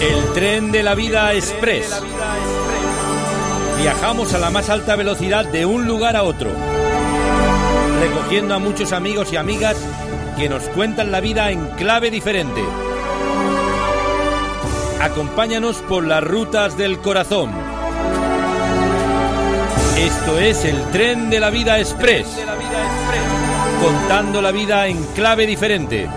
El tren de la vida express. Viajamos a la más alta velocidad de un lugar a otro, recogiendo a muchos amigos y amigas que nos cuentan la vida en clave diferente. Acompáñanos por las rutas del corazón. Esto es el tren de la vida express, contando la vida en clave diferente.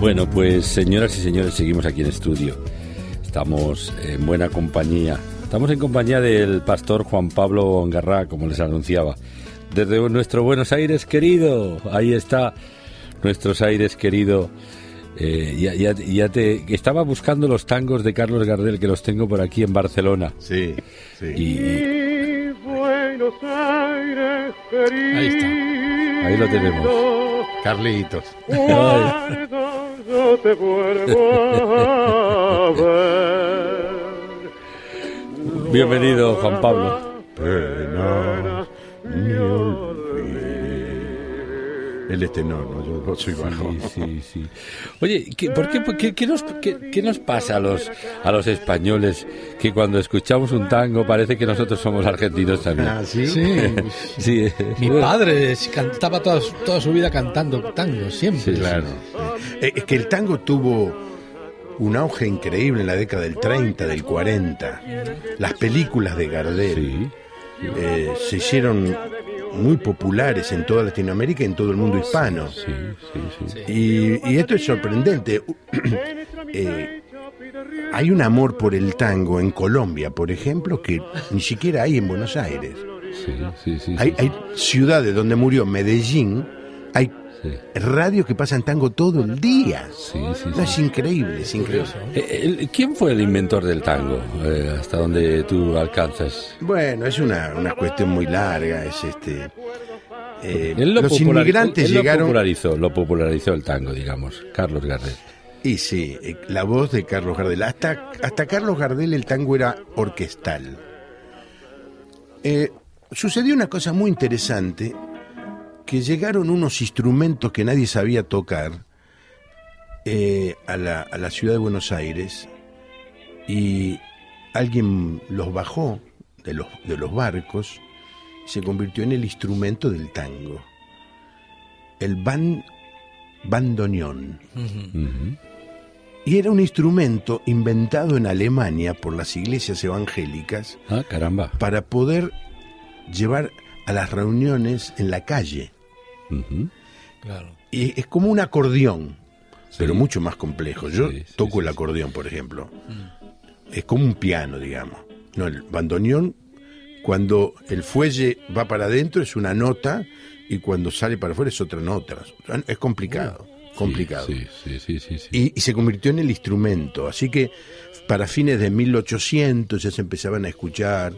Bueno, pues señoras y señores, seguimos aquí en estudio. Estamos en buena compañía. Estamos en compañía del pastor Juan Pablo Ongarrá, como les anunciaba. Desde nuestro Buenos Aires querido, ahí está nuestros Aires querido. Eh, ya, ya, ya te estaba buscando los tangos de Carlos Gardel que los tengo por aquí en Barcelona. Sí, sí. Y, Buenos Aires, Ahí está. ahí lo tenemos. Carlitos. Cuando te vuelvo a ver. Bienvenido, Juan Pablo. Ni. Él es tenor, ¿no? Yo no soy bajo. Sí, sí, sí. Oye, ¿qué, ¿por qué, por qué- qué nos, qué, qué nos pasa a los, a los españoles que cuando escuchamos un tango parece que nosotros somos argentinos también? Ah, ¿sí? Sí, Sí, mi padre cantaba toda, su- toda su vida cantando tango, siempre. Sí, Claro. Eh, Es que el tango tuvo un auge increíble en la década del 30, del 40. Las películas de Gardel Sí. eh, se hicieron muy populares en toda Latinoamérica y en todo el mundo hispano. Sí, sí, sí. Y, y esto es sorprendente. Eh, hay un amor por el tango en Colombia, por ejemplo, que ni siquiera hay en Buenos Aires. Sí, sí, sí, Hay, sí. hay ciudades donde murió Medellín, hay Sí. radios que pasan tango todo el día. Sí, sí, No, sí. es increíble, es increíble. Eh, ¿Quién fue el inventor del tango? eh, hasta donde tú alcanzas. Bueno, es una, una cuestión muy larga, es este... eh, lo los inmigrantes él llegaron... popularizó, lo popularizó el tango, digamos. Carlos Gardel. Y sí, la voz de Carlos Gardel. Hasta, hasta Carlos Gardel el tango era orquestal. Eh, sucedió una cosa muy interesante, que llegaron unos instrumentos que nadie sabía tocar eh, a, la, a la ciudad de Buenos Aires y alguien los bajó de los, de los barcos y se convirtió en el instrumento del tango. El ban, bandoneón. Y era un instrumento inventado en Alemania por las iglesias evangélicas Ah, caramba. para poder llevar a las reuniones en la calle. Claro. Y es como un acordeón, pero mucho más complejo. Yo Sí, sí, toco el acordeón, por ejemplo. Es como un piano, digamos. No, el bandoneón, cuando el fuelle va para adentro es una nota y cuando sale para afuera es otra nota. Es complicado, complicado. Sí. sí. y, y se convirtió en el instrumento. Así que para fines de 1800 ya se empezaban a escuchar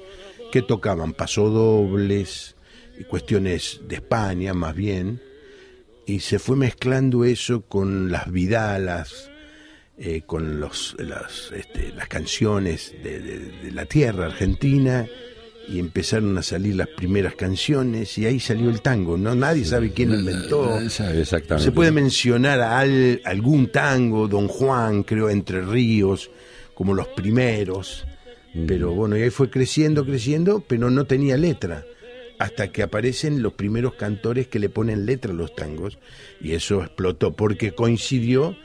que tocaban pasodobles y cuestiones de España más bien, y se fue mezclando eso con las vidalas, eh, con los, las, este, las canciones de, de- de la tierra argentina y empezaron a salir las primeras canciones y ahí salió el tango, ¿no? Nadie sabe quién lo inventó. Eh, exactamente. Se puede mencionar a al- algún tango, Don Juan, creo, Entre Ríos, como los primeros. Pero bueno, y ahí fue creciendo, creciendo, pero no tenía letra. Hasta que aparecen los primeros cantores que le ponen letra a los tangos. Y eso explotó, porque coincidió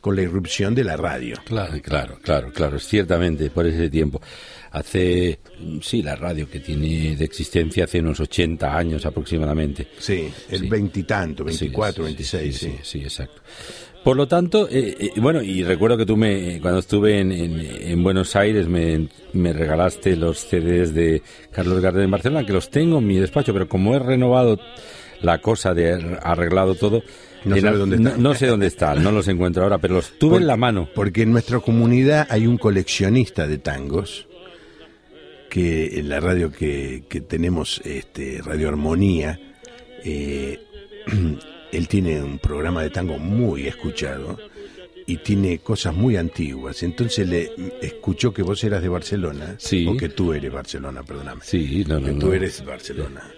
con la irrupción de la radio. Claro. Claro, claro, claro, ciertamente, por ese tiempo. Hace, sí, la radio que tiene de existencia hace unos 80 años aproximadamente. Sí, el Sí. veintitanto, Sí, 24, sí, 26, sí. sí, sí, exacto. Por lo tanto, eh, eh, bueno, y recuerdo que tú me, cuando estuve en, en- en Buenos Aires me, me regalaste los CDs de Carlos Gardel en Barcelona, que los tengo en mi despacho, pero como he renovado la cosa de arreglado todo, No sabe dónde no, no sé dónde están, no los encuentro ahora, pero los tuve Por- en la mano. Porque en nuestra comunidad hay un coleccionista de tangos que en la radio que, que tenemos, este, Radio Armonía, eh, él tiene un programa de tango muy escuchado y tiene cosas muy antiguas. Entonces le escuchó que vos eras de Barcelona, Sí. o que tú eres Barcelona, perdóname. Sí, no, no, que no. tú eres Barcelona.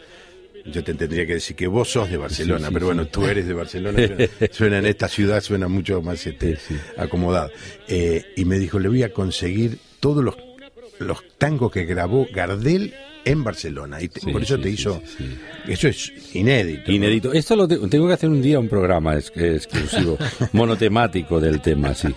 Yo te tendría que decir que vos sos de Barcelona, Sí, sí, pero bueno, tú eres de Barcelona. Suena, suena en esta ciudad, suena mucho más este, acomodado. Eh, y me dijo, le voy a conseguir todos los, los tangos que grabó Gardel en Barcelona. Y te- Sí, por eso sí, te hizo... sí. Eso es inédito. ¿no? Inédito. Esto lo te- tengo que hacer un día un programa ex- exclusivo, monotemático del tema, sí.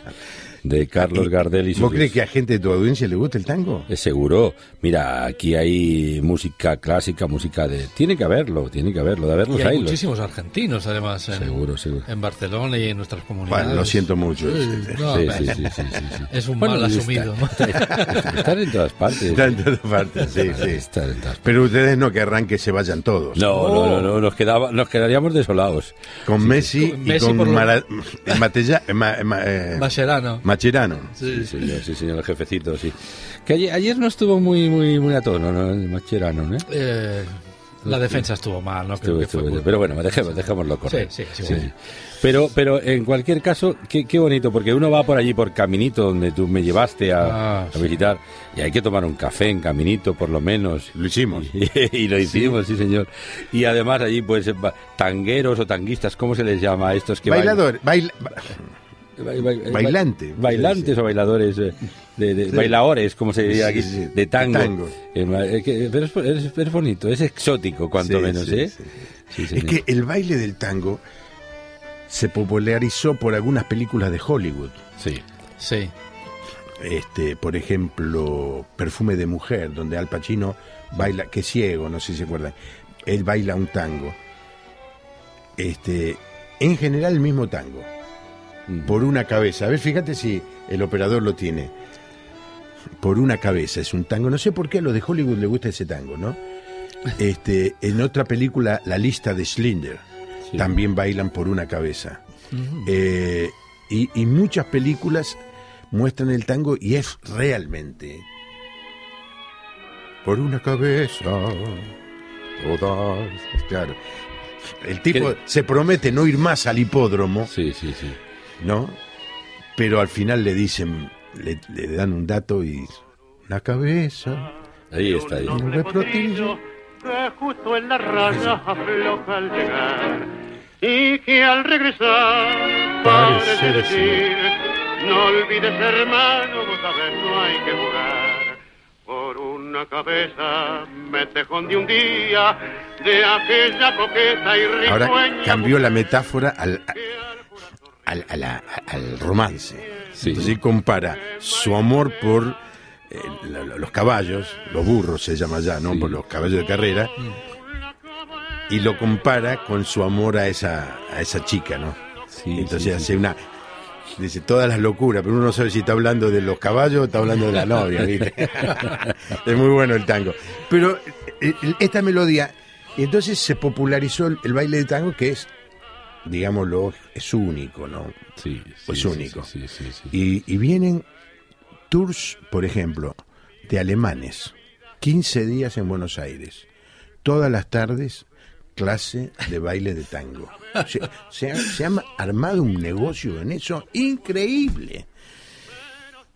De Carlos Gardel y sus ¿Vos crees que a gente de tu audiencia le gusta el tango? Es seguro. Mira, aquí hay música clásica, música de... Tiene que haberlo, tiene que haberlo. De haberlos Y hay hay, los- muchísimos argentinos, además, en, Seguro, seguro. en Barcelona y en nuestras comunidades. Bueno, lo siento mucho. Sí, no, Sí, sí, sí, sí, sí, sí. Es un Bueno, mal está- asumido. está- Están en todas partes. Está en todas partes, sí, sí. Están en todas partes. Pero ustedes no querrán que se vayan todos. No, no, no, no, nos, quedaba, nos quedaríamos desolados. Con Messi y Messi con lo- Mara- Matella- ma- ma- eh, Mascherano. Macherano. Sí, señor, sí, señor, el jefecito, sí. Que ayer, ayer no estuvo muy, muy, muy a tono, ¿no? El Macherano, ¿no? Eh, la defensa estuvo mal, ¿no? Creo Estuvo- que fue estuvo- muy- pero bueno, dejemos, dejémoslo correr. Sí, sí, sí. Pero, pero en cualquier caso, qué, qué bonito, porque uno va por allí por Caminito, donde tú me llevaste a, Ah, a sí. visitar, y hay que tomar un café en Caminito, por lo menos. Lo hicimos. Y, lo hicimos, sí. señor. Y además allí, pues, tangueros o tanguistas, ¿cómo se les llama a estos que Bailador, baila-? Ba- ba- Bailante. Bailantes o bailadores, eh, de, de- bailadores, como se diría aquí, sí, sí. de tango. De tango. Eh, eh, que- pero es, es- es bonito, es exótico, cuanto Sí, menos, sí, ¿eh? sí. Sí, Es que el baile del tango se popularizó por algunas películas de Hollywood. Sí. Sí. Este, por ejemplo, Perfume de Mujer, donde Al Pacino baila, que es ciego, no sé si se acuerdan. Él baila un tango. Este, en general el mismo tango. Por una cabeza. A ver, fíjate si el operador lo tiene. Por una cabeza es un tango. No sé por qué a los de Hollywood le gusta ese tango, ¿no? Este, en otra película, La lista de Schindler, Sí. también bailan por una cabeza. Eh, y, y muchas películas muestran el tango y es realmente por una cabeza todas claro el tipo ¿Qué? se promete no ir más al hipódromo Sí, sí, sí. No pero al final le dicen le, le dan un dato y la cabeza Ahí está, ahí. Un que justo en la raya afloja al llegar y que al regresar Parece decir. no olvides hermano vos sabés no hay que jugar por una cabeza me tejón de un día de aquella coqueta y ahora cambió la metáfora al al, a la- al romance Sí. Entonces él compara su amor por eh, los caballos, los burros se llama ya, ¿no? Sí. Por los caballos de carrera. Y lo compara con su amor a esa, a esa chica, ¿no? Sí, Entonces hace una. Dice todas las locuras, pero uno no sabe si está hablando de los caballos o está hablando de la novia, ¿viste? es muy bueno el tango. Pero eh, eh, esta melodía, entonces se popularizó el baile de tango, que es, digámoslo, es único, ¿no? Sí, sí, sí, único. Sí, sí. Y, y vienen tours, por ejemplo, de alemanes, 15 días en Buenos Aires, todas las tardes clase de baile de tango. Se, se ha, se ha armado un negocio en eso increíble.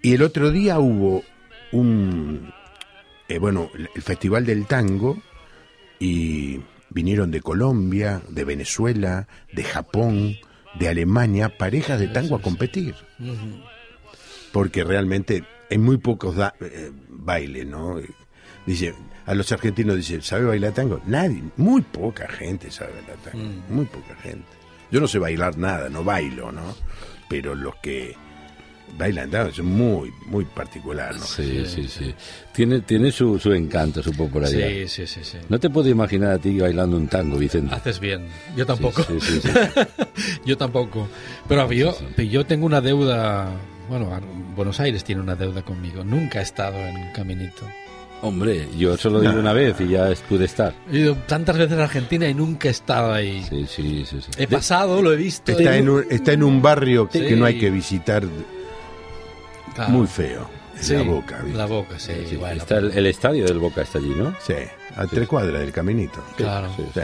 Y el otro día hubo un, eh, bueno, el Festival del Tango y vinieron de Colombia, de Venezuela, de Japón, de Alemania, parejas de tango a competir. Porque realmente en muy pocos da- eh, bailes, ¿no? Dice, a los argentinos dice, ¿sabe bailar tango? Nadie, muy poca gente sabe bailar tango, muy poca gente. Yo no sé bailar nada, no bailo, ¿no? Pero los que bailan tango es muy, muy particular, ¿no? Sí, sí, sí. Tiene, tiene su, su encanto, su popularidad. Sí, sí, sí, sí. No te puedo imaginar a ti bailando un tango, Vicente. Haces bien. Yo tampoco. Sí, sí, sí, yo tampoco. Pero yo, yo tengo una deuda. Bueno, Buenos Aires tiene una deuda conmigo. Nunca he estado en Caminito. Hombre, yo solo digo una vez y ya pude estar. He ido tantas veces a Argentina y nunca he estado ahí. Sí, sí, sí. sí. He pasado, lo he visto. Está he- en un, está en un barrio Sí. que no hay que visitar, Claro. muy feo. En Sí, la boca, ¿viste? La boca, sí. Sí, bueno, está el, el estadio del Boca está allí, ¿no? Sí, a tres cuadras del caminito. Claro. Sí, Sí,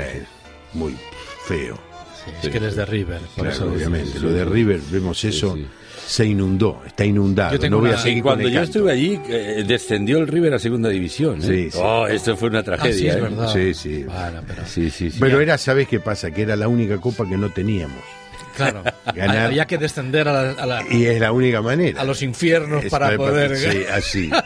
muy feo. sí, es que eres de River. Por Claro, eso obviamente. sí, Lo de. River, vemos eso, sí. se inundó, está inundado. Yo tengo no voy a una- seguir Y con cuando el yo canto. estuve allí, eh, descendió el River a segunda división. ¿eh? Sí, sí. Oh, esto fue una Ah, sí, tragedia. es ¿eh? verdad. Sí, sí. Bueno, pero, Sí, sí, sí. Pero era, ¿sabes qué pasa? Que era la única copa que no teníamos. Claro, Ganar. había que descender a, la- a la- Y es la única manera. a los infiernos Es para poder... Sí, así. para,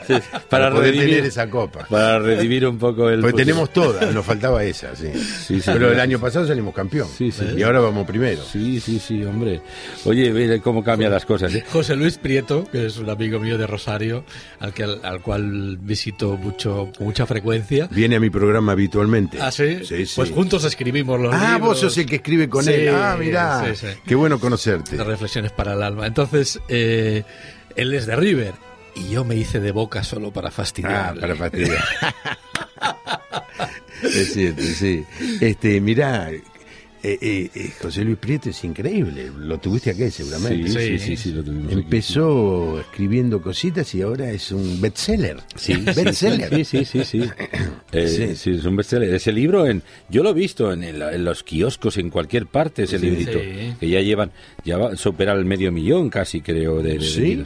para poder redimir, tener esa copa. para redimir un poco el. Fútbol. tenemos todas, nos faltaba esa, sí. Sí, sí, Pero sí. el año pasado salimos campeón. Sí, sí. Y ahora vamos primero. Sí, sí, sí, hombre. Oye, ve cómo cambian las cosas. ¿eh? José Luis Prieto, que es un amigo mío de Rosario, al, que, al cual visito mucho, con mucha frecuencia. Viene a mi programa habitualmente. ¿Ah, sí? Sí, sí. Pues juntos escribimos los Ah, libros. vos sos el que escribe con Sí, él. Ah, mirá. sí, sí. Qué bueno conocerte. de reflexiones para el alma. Entonces, eh, él es de River y yo me hice de boca solo para Ah, fastidiar. para fastidiar. es cierto, sí. Este, mirá, eh, eh, eh, José Luis Prieto es increíble. Lo tuviste aquí seguramente. Sí, sí, Sí. sí, sí, lo tuvimos aquí. Empezó escribiendo cositas y ahora es un bestseller. Sí, bestseller. Sí, sí, sí, sí. Eh, Sí. sí, es un bestseller. Ese libro, en, yo lo he visto en, el- en los kioscos, en cualquier parte, ese Sí. librito. Sí. Que ya llevan, ya va a superar el medio millón casi, creo, de, de Sí.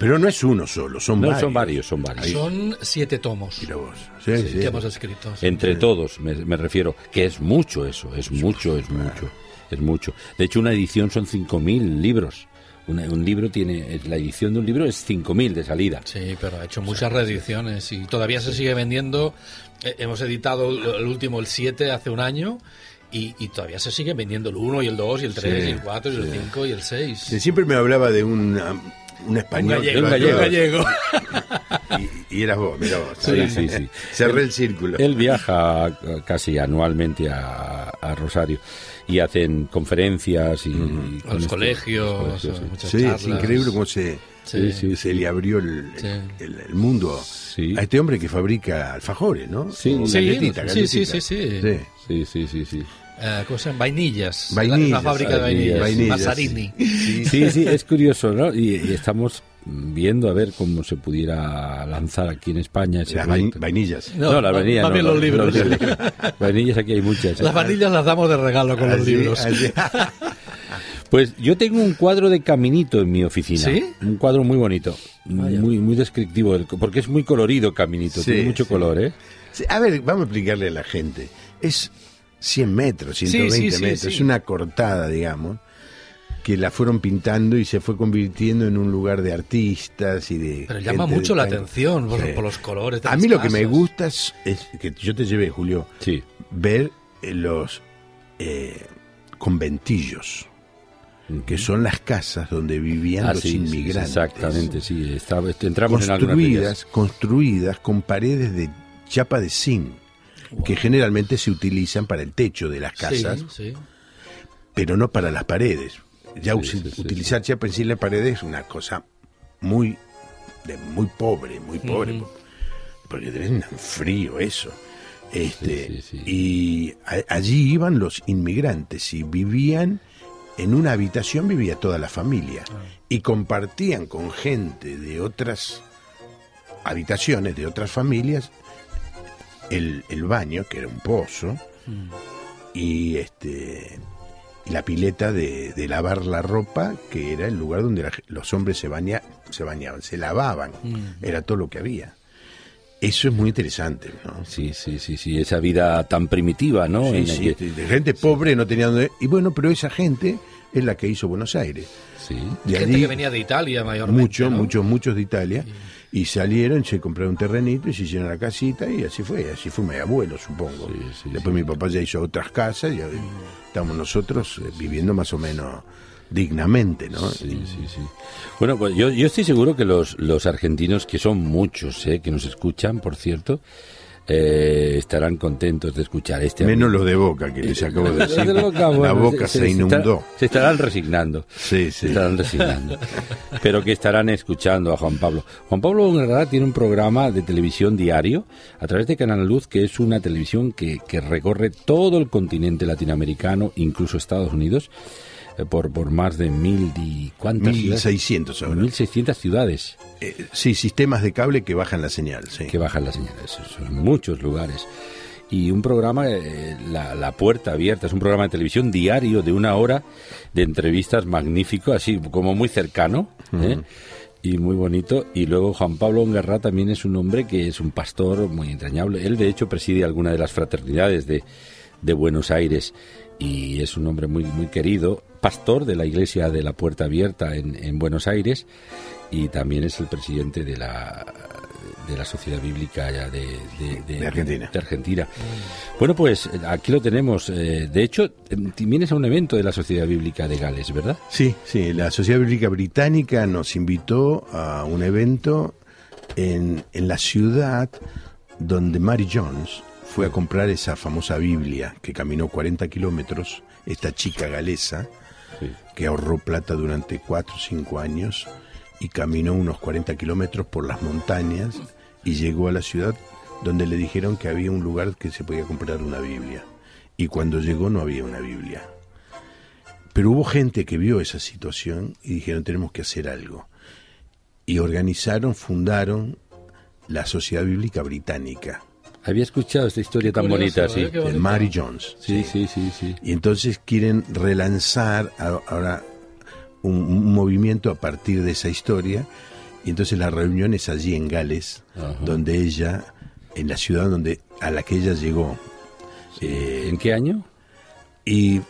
Pero no es uno solo, son No, varios. son varios, son varios. Son siete tomos Mira vos. Sí, sí. que hemos escrito. Entre todos, me, me refiero, que es mucho eso, es mucho, es mucho, es mucho. De hecho, una edición son 5.000 libros. Una- un libro tiene, la edición de un libro es 5.000 de salida. Sí, pero ha hecho muchas reediciones y todavía se sigue vendiendo. Eh, hemos editado el último, el 7, hace un año. Y, y todavía se sigue vendiendo el 1 y el 2 y el 3 Sí, y el 4 y el 5 y el 6. Sí, Siempre me hablaba de un, un Un español. gallego, Un un gallego. Y, y eras vos, mira vos. Sí, sí, sí. Cerré el círculo. Él viaja casi anualmente a, a Rosario y hacen conferencias y, con los esto- colegios, los colegios, muchas Sí, es charlas. increíble cómo se, Sí, sí, se le abrió el, Sí. el- el mundo Sí. a este hombre que fabrica alfajores, ¿no? Sí. Sí, galletita, sí, sí, galletita. sí, sí. Sí, sí, sí, sí. Eh, ¿Cómo se llama? Vainillas. Vainillas, La, la fábrica de vainillas. vainillas, Mazarini. Sí, sí, es curioso, ¿no? Y, y estamos viendo a ver cómo se pudiera lanzar aquí en España ese Las proyecto. vainillas. No, las vainillas más no, no, los libros. los- vainillas aquí hay muchas. ¿eh? Las vainillas las damos de regalo con los libros. así. Pues yo tengo un cuadro de Caminito en mi oficina. ¿Sí? Un cuadro muy bonito, muy muy descriptivo, porque es muy colorido Caminito, Sí, tiene mucho sí. color, ¿eh? Sí, A ver, vamos a explicarle a la gente. Es 100 metros, 120 Sí, metros. sí. Es una cortada, digamos, que la fueron pintando y se fue convirtiendo en un lugar de artistas y de. Pero llama de mucho la atención por, Sí. por los colores. de A las mí lo que me gusta es, es que yo te llevé, Julio, Sí. ver eh, los eh, conventillos, que son las casas donde vivían Ah, los sí, sí, inmigrantes. exactamente, sí. Está- entramos en construidas, construidas con paredes de chapa de zinc, que generalmente se utilizan para el techo de las casas, Sí, sí. pero no para las paredes. Ya Sí, utilizar chapa en sí en la pared es una cosa muy, de, muy pobre, muy pobre, porque tienen frío eso. Este. Y a- allí iban los inmigrantes y vivían en una habitación, vivía toda la familia Ah. y compartían con gente de otras habitaciones, de otras familias, el, el baño, que era un pozo, Mm. y este y la pileta de, de lavar la ropa, que era el lugar donde la los hombres se, baña, se bañaban, se lavaban, Mm. era todo lo que había. Eso es muy interesante, ¿no? Sí, sí, sí, sí, esa vida tan primitiva, ¿no? Sí, En la sí, que- de gente pobre no tenía dónde... Y bueno, pero esa gente es la que hizo Buenos Aires. sí. De Gente allí, que venía de Italia mayormente. muchos, ¿no? muchos, muchos de Italia. Y salieron, se compraron un terrenito y se hicieron la casita y así fue. Así fue mi abuelo, supongo. Sí, sí, Después mi papá ya hizo otras casas y ahí estamos nosotros eh, viviendo más o menos dignamente, ¿no? Sí, sí, sí. Bueno, pues yo, yo estoy seguro que los, los argentinos, que son muchos, ¿eh? que nos escuchan, por cierto, eh, estarán contentos de escuchar este Menos los de Boca, que les acabo de decir. de Boca, la boca se, inundó. se estarán resignando. Sí, Se sí. estarán resignando. Pero que estarán escuchando a Juan Pablo. Juan Pablo Bongarra tiene un programa de televisión diario a través de Canal Luz, que es una televisión que, que recorre todo el continente latinoamericano, incluso Estados Unidos, eh, por, por más de mil y cuántas ciudades? 1600 ahora. 1600 ciudades Eh, sí, sistemas de cable que bajan la señal, sí. que bajan las señales. Son muchos lugares. Y un programa, eh, la, la Puerta Abierta, es un programa de televisión diario de una hora de entrevistas magnífico, así como muy cercano ¿eh? y muy bonito. Y luego Juan Pablo Ongarra también es un hombre que es un pastor muy entrañable. Él, de hecho, preside alguna de las fraternidades de, de Buenos Aires y es un hombre muy, muy querido, pastor de la iglesia de la Puerta Abierta en, en Buenos Aires y también es el presidente de la de la sociedad bíblica de, de- De Argentina. Argentina. Bueno, pues aquí lo tenemos. eh, De hecho, vienes a un evento de la Sociedad Bíblica de Gales, ¿verdad? Sí, sí, la Sociedad Bíblica Británica nos invitó a un evento en, en la ciudad donde Mary Jones fue a comprar esa famosa Biblia que caminó 40 kilómetros, esta chica galesa Que ahorró plata durante 4 o 5 años y caminó unos 40 kilómetros por las montañas y llegó a la ciudad donde le dijeron que había un lugar que se podía comprar una Biblia. Y cuando llegó no había una Biblia. Pero hubo gente que vio esa situación y dijeron tenemos que hacer algo. Y organizaron, fundaron la Sociedad Bíblica Británica, Había escuchado esta historia tan bonita, ¿eh? sí. De. Mary Jones. Sí, sí, sí, sí. Y entonces quieren relanzar ahora un, un movimiento a partir de esa historia. Y entonces la reunión es allí en Gales, Ajá. donde ella, en la ciudad donde a la que ella llegó. Eh, ¿En qué año? y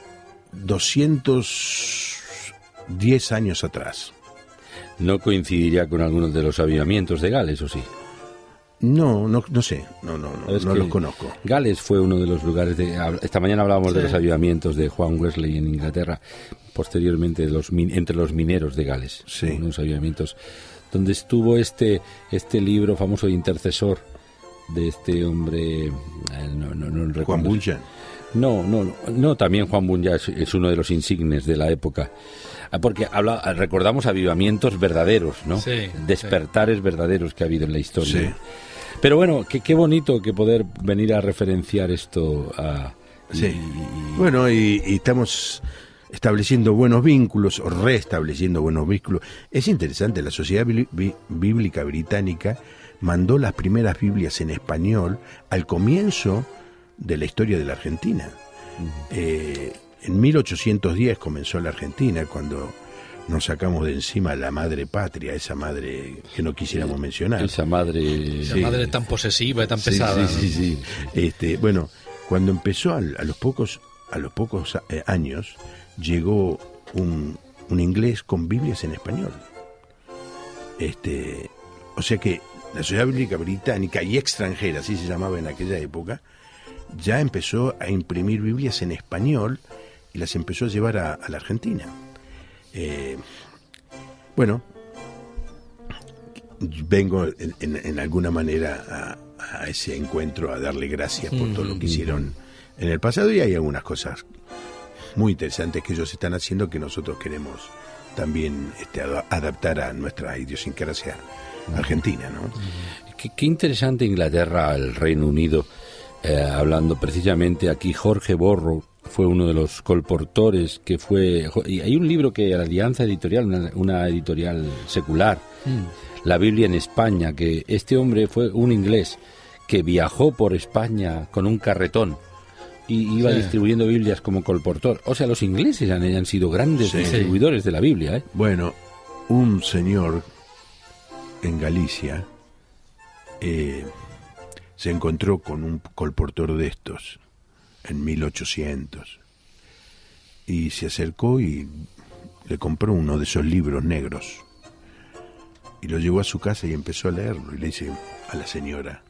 210 años atrás. No coincidiría con algunos de los avivamientos de Gales, ¿o sí? No, no, no sé, no, no, no, no los conozco. Gales fue uno de los lugares de... Esta mañana hablábamos de los avivamientos de Juan Wesley en Inglaterra, posteriormente de los min- entre los mineros de Gales. Sí. Unos avivamientos donde estuvo este, este libro famoso de intercesor de este hombre... eh, no, no, no recuerdo. Juan Bunyan. No, no, no, no, también Juan Bunyan es, es uno de los insignes de la época. Ah, Porque habla, recordamos avivamientos verdaderos, ¿no? Sí, Despertares verdaderos que ha habido en la historia. Sí. Pero bueno, qué, qué bonito que poder venir a referenciar esto a... y- Sí. y- Bueno, y, y estamos estableciendo buenos vínculos o restableciendo buenos vínculos. Es interesante, la Sociedad Bí- Bí- Bíblica Británica mandó las primeras Biblias en español al comienzo de la historia de la Argentina. Eh, en 1810 comenzó la Argentina, cuando nos sacamos de encima la madre patria, esa madre que no quisiéramos mencionar. esa madre... Esa Sí. madre tan posesiva y tan Sí, pesada. sí, sí, sí. Este, bueno, cuando empezó al- a, los pocos a los pocos eh, años llegó un, un inglés con Biblias en español. Este, o sea que la Sociedad Bíblica Británica y extranjera, así se llamaba en aquella época, ya empezó a imprimir Biblias en español y las empezó a llevar a, a la Argentina. Eh, bueno, vengo en, en- en alguna manera a, a ese encuentro a darle gracias por todo lo que hicieron en el pasado y hay algunas cosas muy interesantes que ellos están haciendo que nosotros queremos también este, ada- adaptar a nuestra idiosincrasia argentina, ¿no? Qué, qué interesante Inglaterra, el Reino Unido, eh, hablando precisamente aquí, Jorge Borro fue uno de los colportores que fue... Y hay un libro que la Alianza Editorial, una, una editorial secular, La Biblia en España, que este hombre fue un inglés que viajó por España con un carretón y iba Sí. distribuyendo Biblias como colportor. O sea, los ingleses han, han sido grandes Sí. distribuidores de la Biblia, ¿eh? Bueno, un señor en Galicia, eh, se encontró con un colportor de estos en 1800 y se acercó y le compró uno de esos libros negros y lo llevó a su casa y empezó a leerlo y le dice a la señora,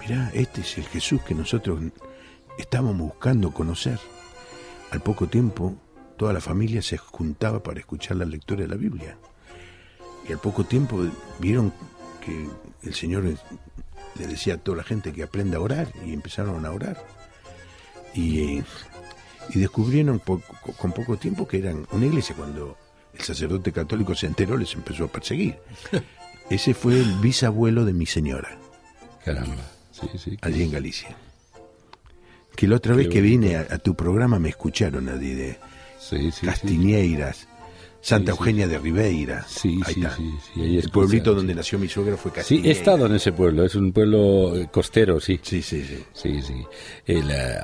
mirá, este es el Jesús que nosotros estábamos buscando conocer. Al poco tiempo, toda la familia se juntaba para escuchar la lectura de la Biblia. Y al poco tiempo vieron que el Señor le decía a toda la gente que aprenda a orar y empezaron a orar. Y, y descubrieron po- con poco tiempo que eran una iglesia cuando el sacerdote católico se enteró les empezó a perseguir. Ese fue el bisabuelo de mi señora, Caramba. Sí, sí. allí en Galicia. Que la otra Qué vez que bonito. vine a, a tu programa me escucharon allí de Sí, sí, sí. Santa Sí, sí. Eugenia de Ribeira. Sí, Ahí sí, está. sí, sí, ahí El pueblito sí. donde nació mi suegra fue Sí, Castiñeiras. he estado en ese pueblo, es un pueblo eh, costero, sí. Sí, sí, sí. Sí, sí. El, eh,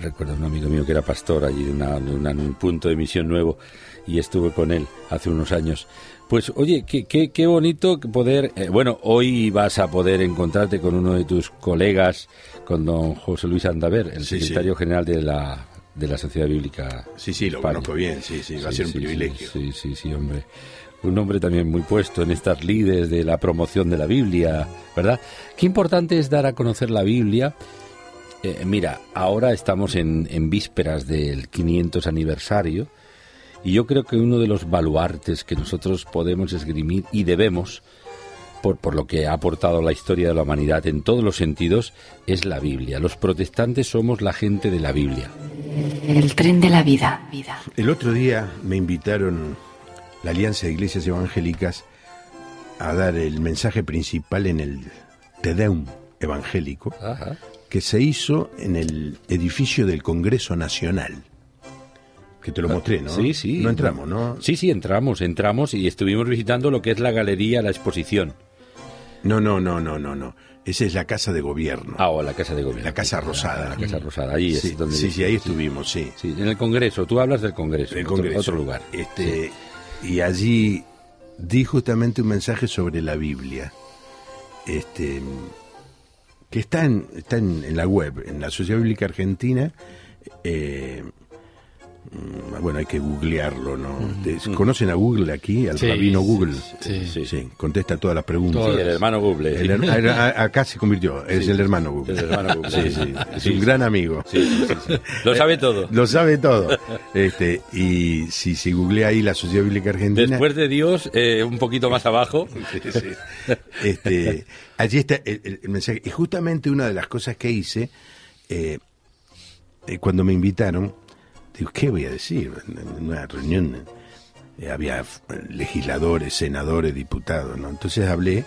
recuerdo a un amigo mío que era pastor allí de, una- un punto de misión nuevo y estuve con él hace unos años. Pues oye, qué, qué, qué bonito poder... eh, bueno, hoy vas a poder encontrarte con uno de tus colegas, con don José Luis Andaver, el Sí, sí. secretario general de la, de la Sociedad Bíblica. Sí, sí, lo conozco bien, sí, sí, va a ser un sí, privilegio. Sí, sí, sí, hombre. Un hombre también muy puesto en estas lides de la promoción de la Biblia, ¿verdad? Qué importante es dar a conocer la Biblia. Eh, mira, ahora estamos en, en vísperas del 500 aniversario y yo creo que uno de los baluartes que nosotros podemos esgrimir y debemos, por, por lo que ha aportado la historia de la humanidad en todos los sentidos, es la Biblia. Los protestantes somos la gente de la Biblia. El tren de la vida. vida. El otro día me invitaron la Alianza de Iglesias Evangélicas a dar el mensaje principal en el Te Deum evangélico Ajá. que se hizo en el edificio del Congreso Nacional. Que te lo mostré, ¿no? Sí, sí. No entramos, ¿no? Sí, sí, entramos, entramos y estuvimos visitando lo que es la galería, la exposición. No, no, no, no, no, no. Esa es la Casa de Gobierno. Ah, o la Casa de Gobierno. La Casa Rosada. La Casa Rosada, ahí sí, es donde... sí, sí, ahí estuvimos, sí. Sí, en el Congreso, tú hablas del Congreso, el Congreso. otro, lugar. Este, Y allí di justamente un mensaje sobre la Biblia. Este, que está en, está en, en la web, en la Sociedad Bíblica Argentina. eh, bueno, hay que googlearlo, ¿no? ¿Conocen a Google aquí? Al Sí, rabino Google. sí, sí, sí, contesta todas las preguntas. El hermano Google. El her- a- acá se convirtió, es el hermano Google. El hermano Google. Sí, sí, es un gran amigo. Sí, sí, sí, sí. Lo sabe todo. Lo sabe todo. Este, y si, si googlea ahí la Sociedad Bíblica Argentina. Después de Dios, eh, un poquito más abajo. Sí, sí. Este, allí está el mensaje. Y justamente una de las cosas que hice, eh, eh, cuando me invitaron, ¿qué voy a decir? En una reunión eh, había legisladores, senadores, diputados, ¿no? Entonces hablé,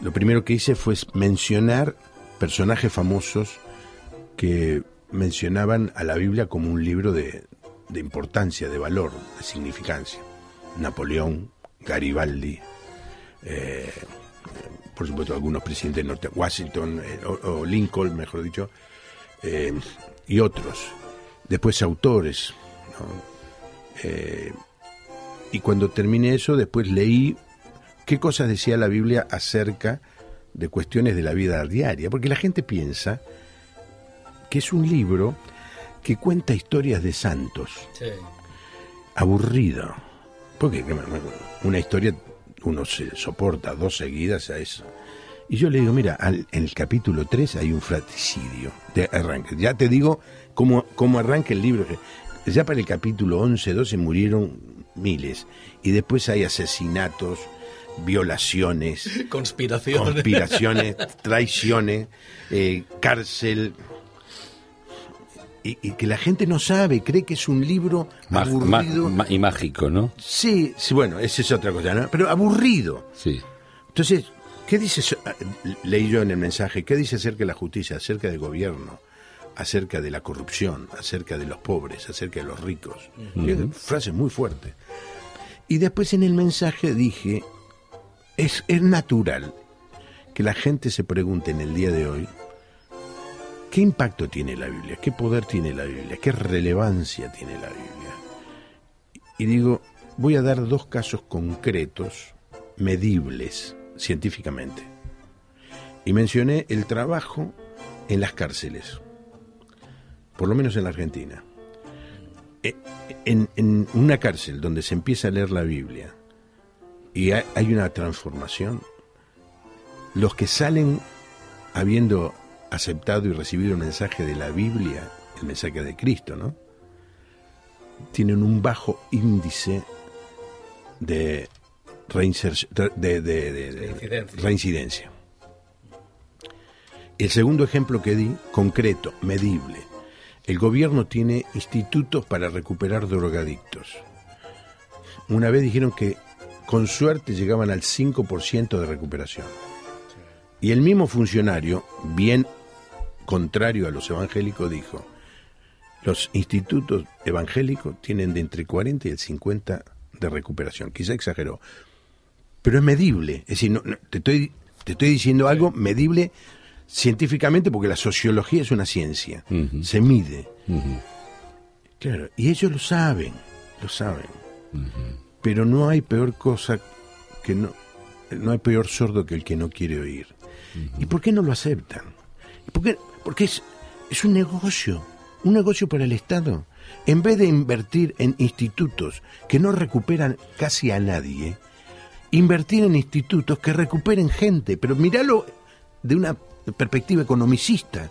lo primero que hice fue mencionar personajes famosos que mencionaban a la Biblia como un libro de, de importancia, de valor, de significancia. Napoleón, Garibaldi, eh, por supuesto algunos presidentes norte, Washington eh, o, Lincoln, mejor dicho, y otros. Después autores. ¿no? Eh, y cuando terminé eso, después leí qué cosas decía la Biblia acerca de cuestiones de la vida diaria, porque la gente piensa que es un libro que cuenta historias de santos Sí. aburrido. Porque una historia uno se soporta dos seguidas a eso. Y yo le digo, mira, al- en el capítulo 3 hay un fratricidio de arranque. Ya te digo cómo, cómo arranca el libro. Ya para el capítulo 11, 12 murieron miles. Y después hay asesinatos, violaciones, Conspiración. conspiraciones, traiciones, eh, cárcel. Y, y que la gente no sabe, cree que es un libro Ma- ma- aburrido. ma- y mágico, ¿no? Sí, sí, bueno, esa es otra cosa, ¿no? Pero aburrido. Sí. Entonces, ¿qué dice? ah, Leí yo en el mensaje, ¿qué dice acerca de la justicia, acerca del gobierno, acerca de la corrupción, acerca de los pobres, acerca de los ricos? Tiene Frases muy fuertes. Y después en el mensaje dije, es, es natural que la gente se pregunte en el día de hoy, ¿qué impacto tiene la Biblia? ¿Qué poder tiene la Biblia? ¿Qué relevancia tiene la Biblia? Y digo, voy a dar dos casos concretos, medibles científicamente. y mencioné el trabajo en las cárceles, por lo menos en la Argentina. Eh, En, en una cárcel donde se empieza a leer la Biblia y hay, una transformación, los que salen habiendo aceptado y recibido el mensaje de la Biblia, el mensaje de Cristo, ¿no? Tienen un bajo índice de, de, de- de- de- de Reincidencia. reincidencia. El segundo ejemplo que di, concreto, medible. El gobierno tiene institutos para recuperar drogadictos. Una vez dijeron que con suerte llegaban al 5% de recuperación. Y el mismo funcionario, bien contrario a los evangélicos, dijo, los institutos evangélicos tienen de entre 40 y el 50 de recuperación. Quizá exageró, pero es medible. Es decir, no- no, te, estoy, te estoy diciendo algo medible científicamente porque la sociología es una ciencia, se mide. Claro, y ellos lo saben, lo saben. Pero no hay peor cosa que no, no hay peor sordo que el que no quiere oír. ¿Y por qué no lo aceptan? ¿Y por qué? Porque es, es un negocio, un negocio para el Estado. En vez de invertir en institutos que no recuperan casi a nadie, invertir en institutos que recuperen gente. Pero míralo de una perspectiva economicista.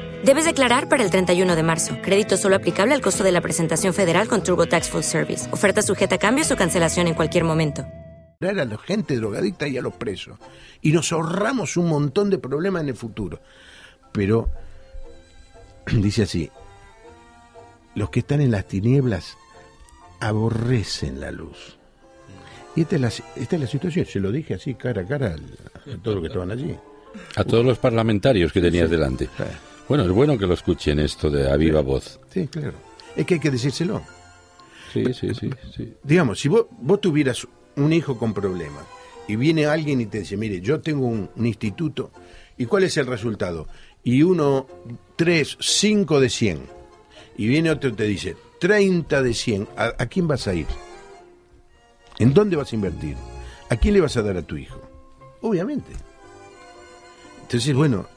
Debes declarar para el 31 de marzo. Crédito solo aplicable al costo de la presentación federal con TurboTax Full Service. Oferta sujeta a cambios o cancelación en cualquier momento. a la gente drogadicta y a los presos. Y nos ahorramos un montón de problemas en el futuro. Pero, dice así, los que están en las tinieblas aborrecen la luz. Y esta es la, esta es la situación, se lo dije así cara a cara al- a todos los que estaban allí. A todos los parlamentarios que tenías delante. Bueno, es bueno que lo escuchen esto de a viva voz. Sí, claro. Es que hay que decírselo. Sí, sí, sí, sí. Digamos, si vos, vos tuvieras un hijo con problemas y viene alguien y te dice, mire, yo tengo un, un instituto, ¿y cuál es el resultado? Y uno, tres, cinco de cien. Y viene otro y te dice, 30 de 100. ¿A, a quién vas a ir? ¿En dónde vas a invertir? ¿A quién le vas a dar a tu hijo? Obviamente. Entonces, bueno,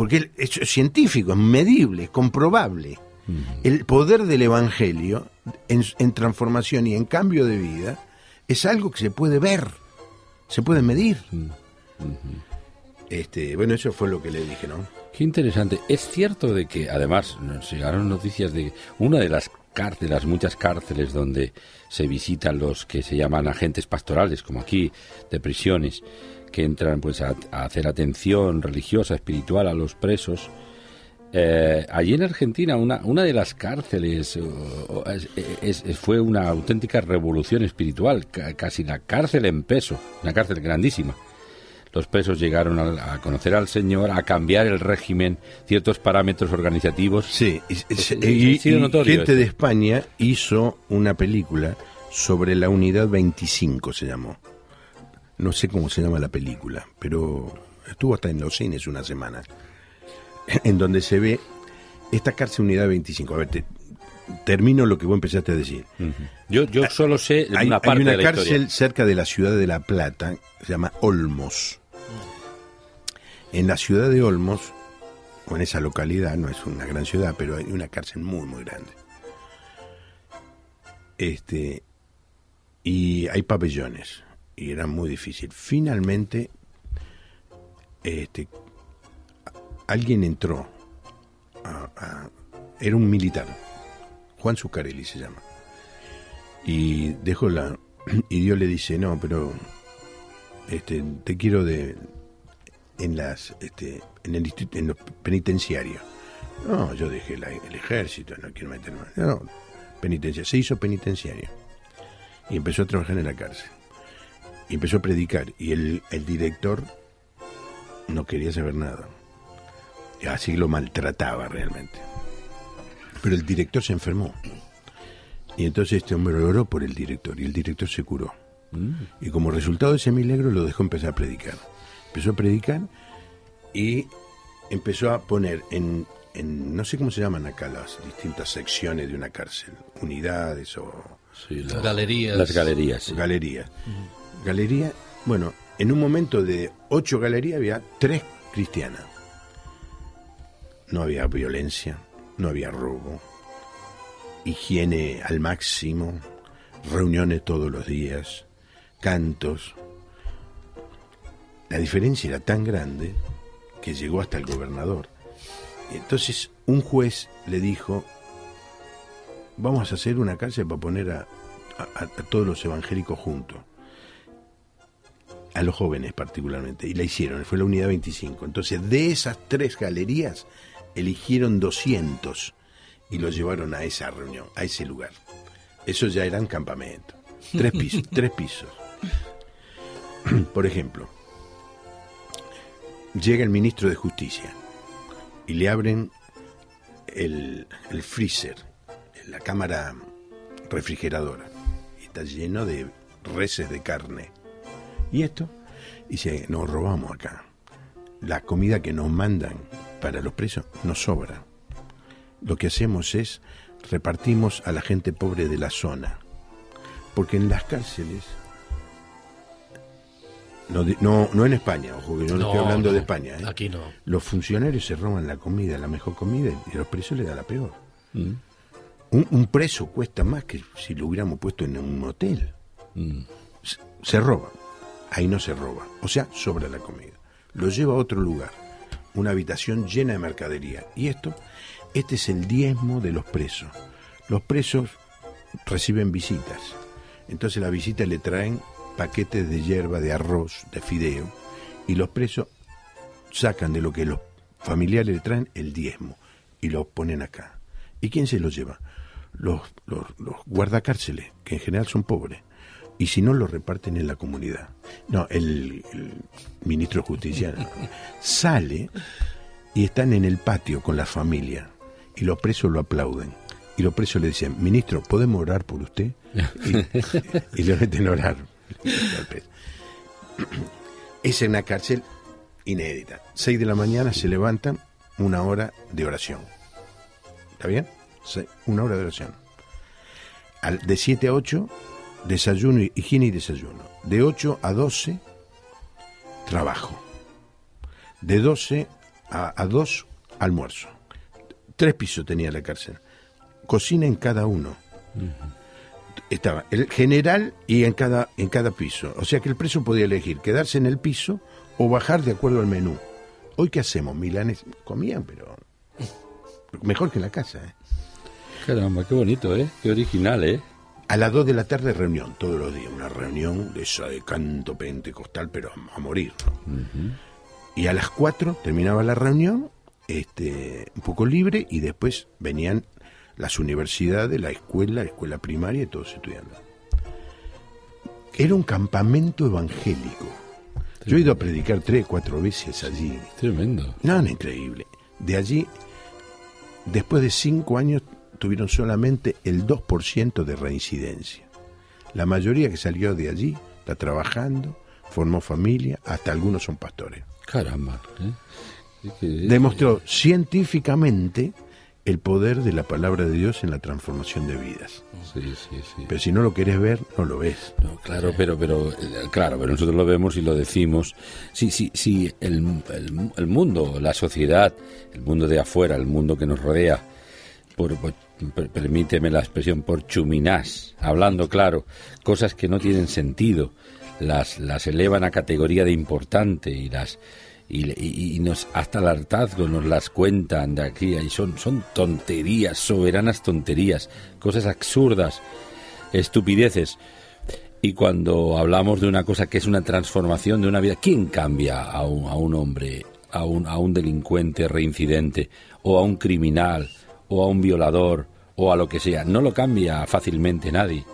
porque es científico, es medible, es comprobable. El poder del Evangelio en, en transformación y en cambio de vida es algo que se puede ver, se puede medir. Este, bueno, eso fue lo que le dije, ¿no? Qué interesante. Es cierto de que, además, nos llegaron noticias de una de las cárceles, muchas cárceles donde se visitan los que se llaman agentes pastorales, como aquí, de prisiones, que entran pues a, a hacer atención religiosa, espiritual a los presos. Eh, allí en Argentina, una, una de las cárceles o- es- fue una auténtica revolución espiritual, ca- casi la cárcel en peso, una cárcel grandísima. Los presos llegaron a, a conocer al Señor, a cambiar el régimen, ciertos parámetros organizativos. Sí, y, Pues, y- sido y notorio gente esto. de España hizo una película sobre la unidad 25, se llamó. No sé cómo se llama la película, pero estuvo hasta en los cines una semana, en donde se ve esta cárcel unidad 25. A ver, te- termino lo que vos empezaste a decir. Yo, yo solo sé Hay, una hay parte una de la cárcel historia. cerca de la ciudad de La Plata, se llama Olmos. En la ciudad de Olmos, o en esa localidad, no es una gran ciudad, pero hay una cárcel muy, muy grande. Este, y hay pabellones, y era muy difícil. Finalmente, este, alguien entró, a- era un militar, Juan Zuccarelli se llama. Y dejó la y Dios le dice, "No, pero este te quiero de en las este en el en los penitenciarios." No, yo dejé la- el ejército, no quiero meterme. No, penitencia, se hizo penitenciario. Y empezó a trabajar en la cárcel. Y empezó a predicar y el, el director no quería saber nada. Y así lo maltrataba realmente. Pero el director se enfermó. Y entonces este hombre oró por el director y el director se curó. Y como resultado de ese milagro lo dejó empezar a predicar. Empezó a predicar y empezó a poner en, en no sé cómo se llaman acá las distintas secciones de una cárcel, unidades o Sí, las, Galerías. Las galerías. sí. galerías. Galería, bueno, en un momento de ocho galerías había tres cristianas. No había violencia, no había robo, higiene al máximo, reuniones todos los días, cantos. La diferencia era tan grande que llegó hasta el gobernador. Y entonces un juez le dijo, vamos a hacer una cárcel para poner a, a- a todos los evangélicos juntos, a los jóvenes particularmente, y la hicieron, fue la unidad 25. Entonces de esas tres galerías eligieron 200 y los llevaron a esa reunión, a ese lugar. Eso ya eran campamentos, tres pisos, tres pisos. Por ejemplo, llega el ministro de Justicia y le abren el, freezer, la cámara refrigeradora, y está lleno de reses de carne. ¿Y esto? Dice, nos robamos acá. La comida que nos mandan para los presos nos sobra. Lo que hacemos es repartimos a la gente pobre de la zona. Porque en las cárceles, no, no, no en España, ojo que yo no, No, estoy hablando no, de España, ¿eh? Aquí no. los funcionarios se roban la comida, la mejor comida, y a los presos le da la peor. Mm. Un, un preso cuesta más que si lo hubiéramos puesto en un hotel. Mm. Se, se roba. Ahí no se roba. O sea, sobra la comida. Lo lleva a otro lugar. Una habitación llena de mercadería. Y esto, este es el diezmo de los presos. Los presos reciben visitas. Entonces las visitas le traen paquetes de hierba, de arroz, de fideo. Y los presos sacan de lo que los familiares le traen el diezmo y lo ponen acá. ¿Y quién se los lleva? Los, los, los guardacárceles, que en general son pobres. Y si no, lo reparten en la comunidad. No, el, el ministro de Justicia sale y están en el patio con la familia. Y los presos lo aplauden. Y los presos le dicen, ministro, ¿podemos orar por usted? Y, y le meten a orar. Es en una cárcel inédita. Seis de la mañana se levantan, una hora de oración. ¿Está bien? Una hora de oración. De 7 a 8, desayuno, higiene y desayuno. De 8 a 12, trabajo. De 12 a, a 2, almuerzo. Tres pisos tenía la cárcel. Cocina en cada uno. Estaba el general y en cada, en cada piso. O sea que el preso podía elegir quedarse en el piso o bajar de acuerdo al menú. Hoy, ¿qué hacemos? Milanes comían, pero mejor que en la casa. ¿eh? Caramba, qué bonito, ¿eh? Qué original, ¿eh? A las 2 de la tarde reunión, todos los días. Una reunión de esa de canto pentecostal, pero a, morir. ¿no? Y a las 4 terminaba la reunión, este, un poco libre, y después venían las universidades, la escuela, la escuela primaria y todos estudiando. Era un campamento evangélico. Yo he ido a predicar tres, cuatro veces allí. Tremendo. No, no, increíble. De allí, después de cinco años, tuvieron solamente el 2% de reincidencia. La mayoría que salió de allí está trabajando, formó familia, hasta algunos son pastores. Caramba. ¿eh? Demostró científicamente el poder de la palabra de Dios en la transformación de vidas. Sí, sí, sí. Pero si no lo querés ver, no lo ves. No, claro, pero, pero, eh, claro, pero nosotros lo vemos y lo decimos. Sí, sí, sí, el, el, el mundo, la sociedad, el mundo de afuera, el mundo que nos rodea, por, por- per- permíteme la expresión, por chuminás, hablando claro, cosas que no tienen sentido, las, las elevan a categoría de importante y las y, y- y nos hasta el hartazgo nos las cuentan de aquí y son son tonterías soberanas tonterías cosas absurdas estupideces. Y cuando hablamos de una cosa que es una transformación de una vida quién cambia a un, a un hombre a un, a un delincuente reincidente o a un criminal o a un violador o a lo que sea no lo cambia fácilmente nadie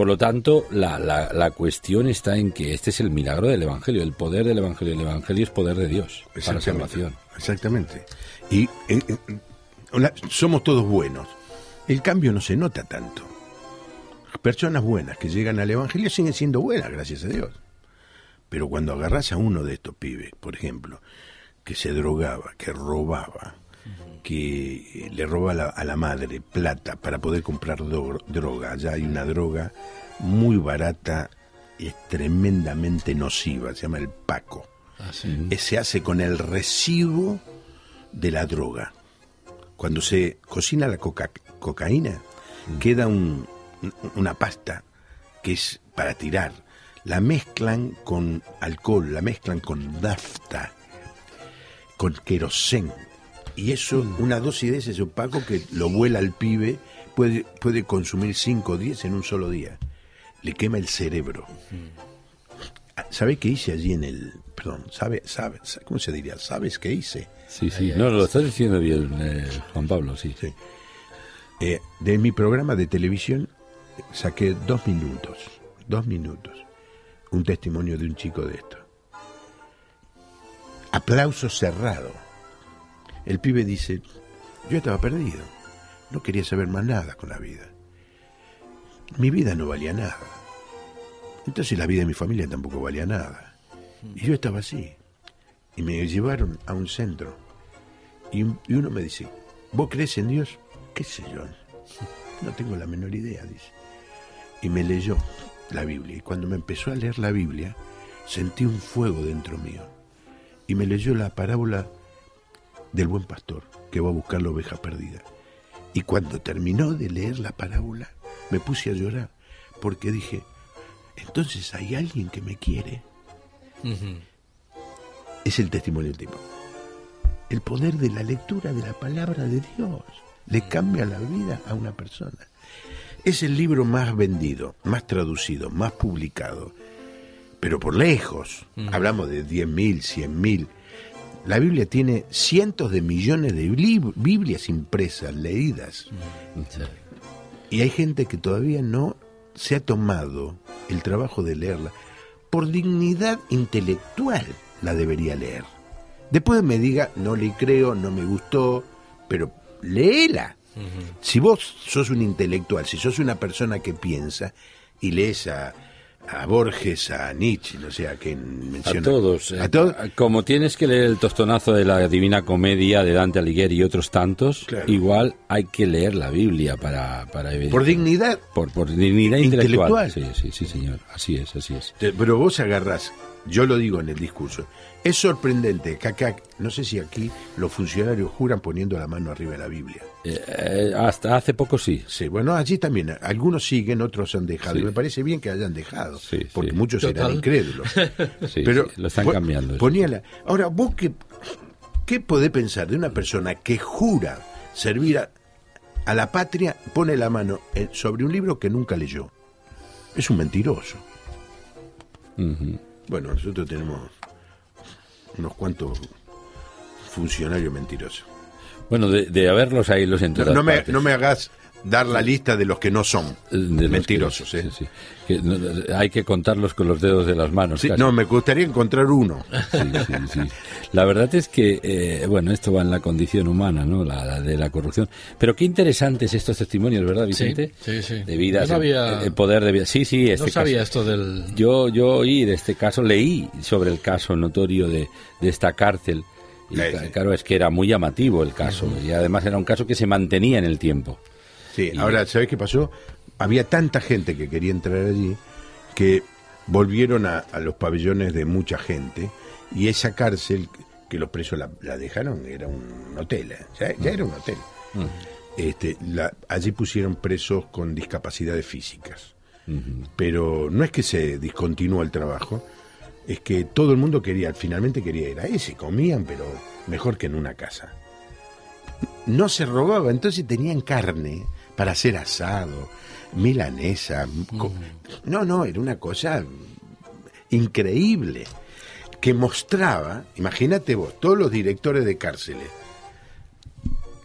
por lo tanto, la, la, la cuestión está en que este es el milagro del Evangelio, el poder del Evangelio. El Evangelio es poder de Dios para salvación. Exactamente. Y eh, eh, somos todos buenos. El cambio no se nota tanto. Personas buenas que llegan al Evangelio siguen siendo buenas, gracias a Dios. Pero cuando agarras a uno de estos pibes, por ejemplo, que se drogaba, que robaba, que le roba a la, a la madre plata para poder comprar droga, ya hay una droga muy barata y es tremendamente nociva, se llama el Paco. Ah, sí. Eh, se hace con el residuo de la droga. Cuando se cocina la coca- cocaína, queda un- una pasta que es para tirar. La mezclan con alcohol, la mezclan con nafta, con querosén. Y eso, una dosis de ese opaco que lo vuela al pibe, puede, puede consumir 5 o 10 en un solo día. Le quema el cerebro. ¿Sabe qué hice allí en el... Perdón, ¿sabe, sabe, sa- ¿cómo se diría? ¿Sabes qué hice? Sí, sí. No, lo estás diciendo bien, eh, Juan Pablo, sí. Sí. Eh, de mi programa de televisión eh, saqué dos minutos, dos minutos, un testimonio de un chico de esto. Aplauso cerrado. El pibe dice, yo estaba perdido, no quería saber más nada con la vida. Mi vida no valía nada. Entonces la vida de mi familia tampoco valía nada. Y yo estaba así. Y me llevaron a un centro. Y, un- y uno me dice, ¿vos crees en Dios? ¿Qué sé yo? No tengo la menor idea, dice. Y me leyó la Biblia. Y cuando me empezó a leer la Biblia, sentí un fuego dentro mío. Y me leyó la parábola del buen pastor que va a buscar la oveja perdida. Y cuando terminó de leer la parábola, me puse a llorar. Porque dije, entonces hay alguien que me quiere. Es el testimonio del tipo. El poder de la lectura de la palabra de Dios le cambia la vida a una persona. Es el libro más vendido, más traducido, más publicado, pero por lejos. Hablamos de 10.000, 100.000. La Biblia tiene cientos de millones de Biblias impresas, leídas. Y hay gente que todavía no se ha tomado el trabajo de leerla. Por dignidad intelectual la debería leer. Después me diga, no le creo, no me gustó, pero léela. Si vos sos un intelectual, si sos una persona que piensa y lees a, a Borges, a Nietzsche, no sé a quién A menciona. todos. eh, A todos. Como tienes que leer el tostonazo de la Divina Comedia de Dante Alighieri y otros tantos, Claro. igual hay que leer la Biblia para... para Por dignidad. por, por dignidad intelectual. Intelectual. Sí, sí, sí, señor. Así es, así es. Pero vos agarrás, yo lo digo en el discurso, es sorprendente que acá, no sé si aquí los funcionarios juran poniendo la mano arriba de la Biblia. Eh, eh, hasta hace poco sí. Sí, bueno, allí también, algunos siguen, otros han dejado, Sí. y me parece bien que hayan dejado, Sí, porque sí. muchos eran incrédulos. Sí, Pero sí, lo están cambiando. ponía la- Ahora, vos qué, qué podés pensar de una persona que jura servir a, a la patria, pone la mano en- sobre un libro que nunca leyó. Es un mentiroso. Ujú. Bueno, nosotros tenemos unos cuantos funcionarios mentirosos. Bueno, de, de haberlos ahí los en No, todas no me, partes. no me hagas dar la lista de los que no son De mentirosos. que- ¿eh? sí, sí. Que no- hay que contarlos con los dedos de las manos. Sí, casi. no, me gustaría encontrar uno. Sí, sí, sí. La verdad es que, eh, bueno, esto va en la condición humana, ¿no? La, la de la corrupción. Pero qué interesantes estos testimonios, ¿verdad, Vicente? sí, sí. De no había- el, el poder de vida. Sí, sí, este no sabía caso. esto del... Yo, yo oí de este caso, leí sobre el caso notorio de, de esta cárcel. Y Sí, ca- sí. claro, es que era muy llamativo el caso. Y además era un caso que se mantenía en el tiempo. Sí, ahora, ¿sabes qué pasó? Había tanta gente que quería entrar allí que volvieron a, a los pabellones de mucha gente y esa cárcel que los presos la, la dejaron era un hotel, ¿eh? ya, ya era un hotel. Este, la- allí pusieron presos con discapacidades físicas. Pero no es que se discontinuó el trabajo, es que todo el mundo quería, finalmente quería ir a ese, comían, pero mejor que en una casa. No se robaba, entonces tenían carne para hacer asado, milanesa. co- No, no, era una cosa increíble que mostraba, imagínate vos, todos los directores de cárceles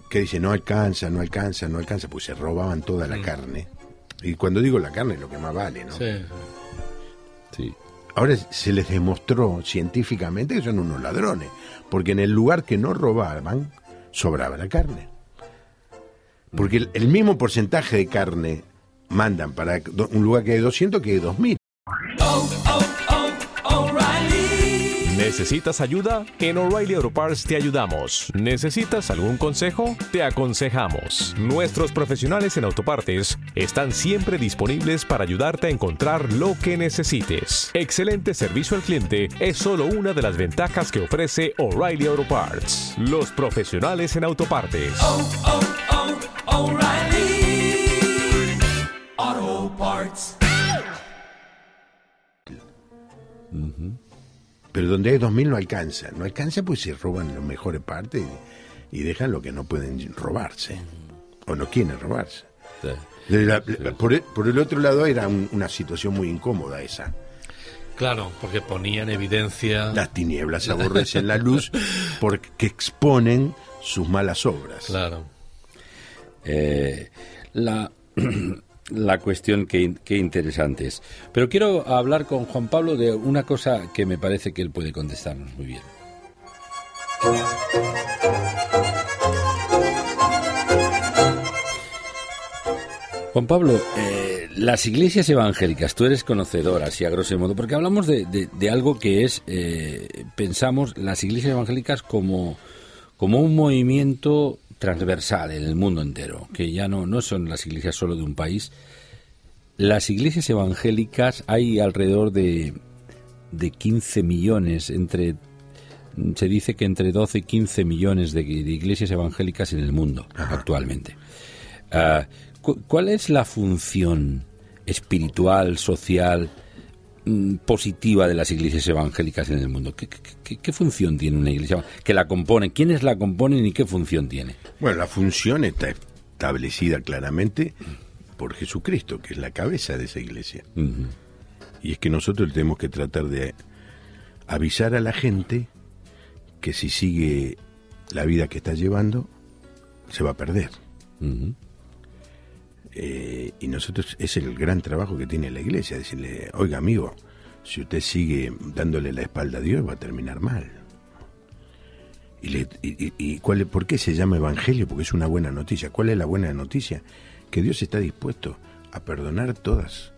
que dicen no alcanza, no alcanza, no alcanza, pues se robaban toda la carne. Y cuando digo la carne, lo que más vale, ¿no? Sí. Sí. Ahora se les demostró científicamente que son unos ladrones, porque en el lugar que no robaban, sobraba la carne. Porque el, mismo porcentaje de carne mandan para un lugar que hay 200 que hay 2000. ¿Necesitas ayuda? En O'Reilly Auto Parts te ayudamos. ¿Necesitas algún consejo? Te aconsejamos. Nuestros profesionales en autopartes están siempre disponibles para ayudarte a encontrar lo que necesites. Excelente servicio al cliente es solo una de las ventajas que ofrece O'Reilly Auto Parts. Los profesionales en autopartes. Pero donde hay 2000 no alcanza. No alcanza pues se roban las mejores partes y, y dejan lo que no pueden robarse. O no quieren robarse. Sí. De la- por, el, por el otro lado era un- una situación muy incómoda esa. Claro, porque ponía en evidencia. Las tinieblas aborrecen la luz porque exponen sus malas obras. Claro. Eh, la, la cuestión que, que interesante es. Pero quiero hablar con Juan Pablo de una cosa que me parece que él puede contestarnos muy bien. Juan Pablo, eh, las iglesias evangélicas, tú eres conocedora, así a grosso modo, porque hablamos de, de- algo que es, eh, pensamos, las iglesias evangélicas como, como un movimiento transversal en el mundo entero, que ya no, no son las iglesias solo de un país. Las iglesias evangélicas hay alrededor de, de 15 millones, entre se dice que entre 12 y 15 millones de, de iglesias evangélicas en el mundo actualmente. Ah, cu- ¿Cuál es la función espiritual, social, positiva de las iglesias evangélicas en el mundo? ¿Qué, qué- qué- qué función tiene una iglesia? ¿Que la componen? ¿Quiénes la componen y qué función tiene? Bueno, la función está establecida claramente por Jesucristo, que es la cabeza de esa iglesia. Y es que nosotros tenemos que tratar de avisar a la gente que si sigue la vida que está llevando, se va a perder. Eh, y nosotros es el gran trabajo que tiene la iglesia, decirle, oiga amigo, si usted sigue dándole la espalda a Dios va a terminar mal. ¿Y, le- y- y- y cuál, por qué se llama evangelio? Porque es una buena noticia. ¿Cuál es la buena noticia? Que Dios está dispuesto a perdonar todas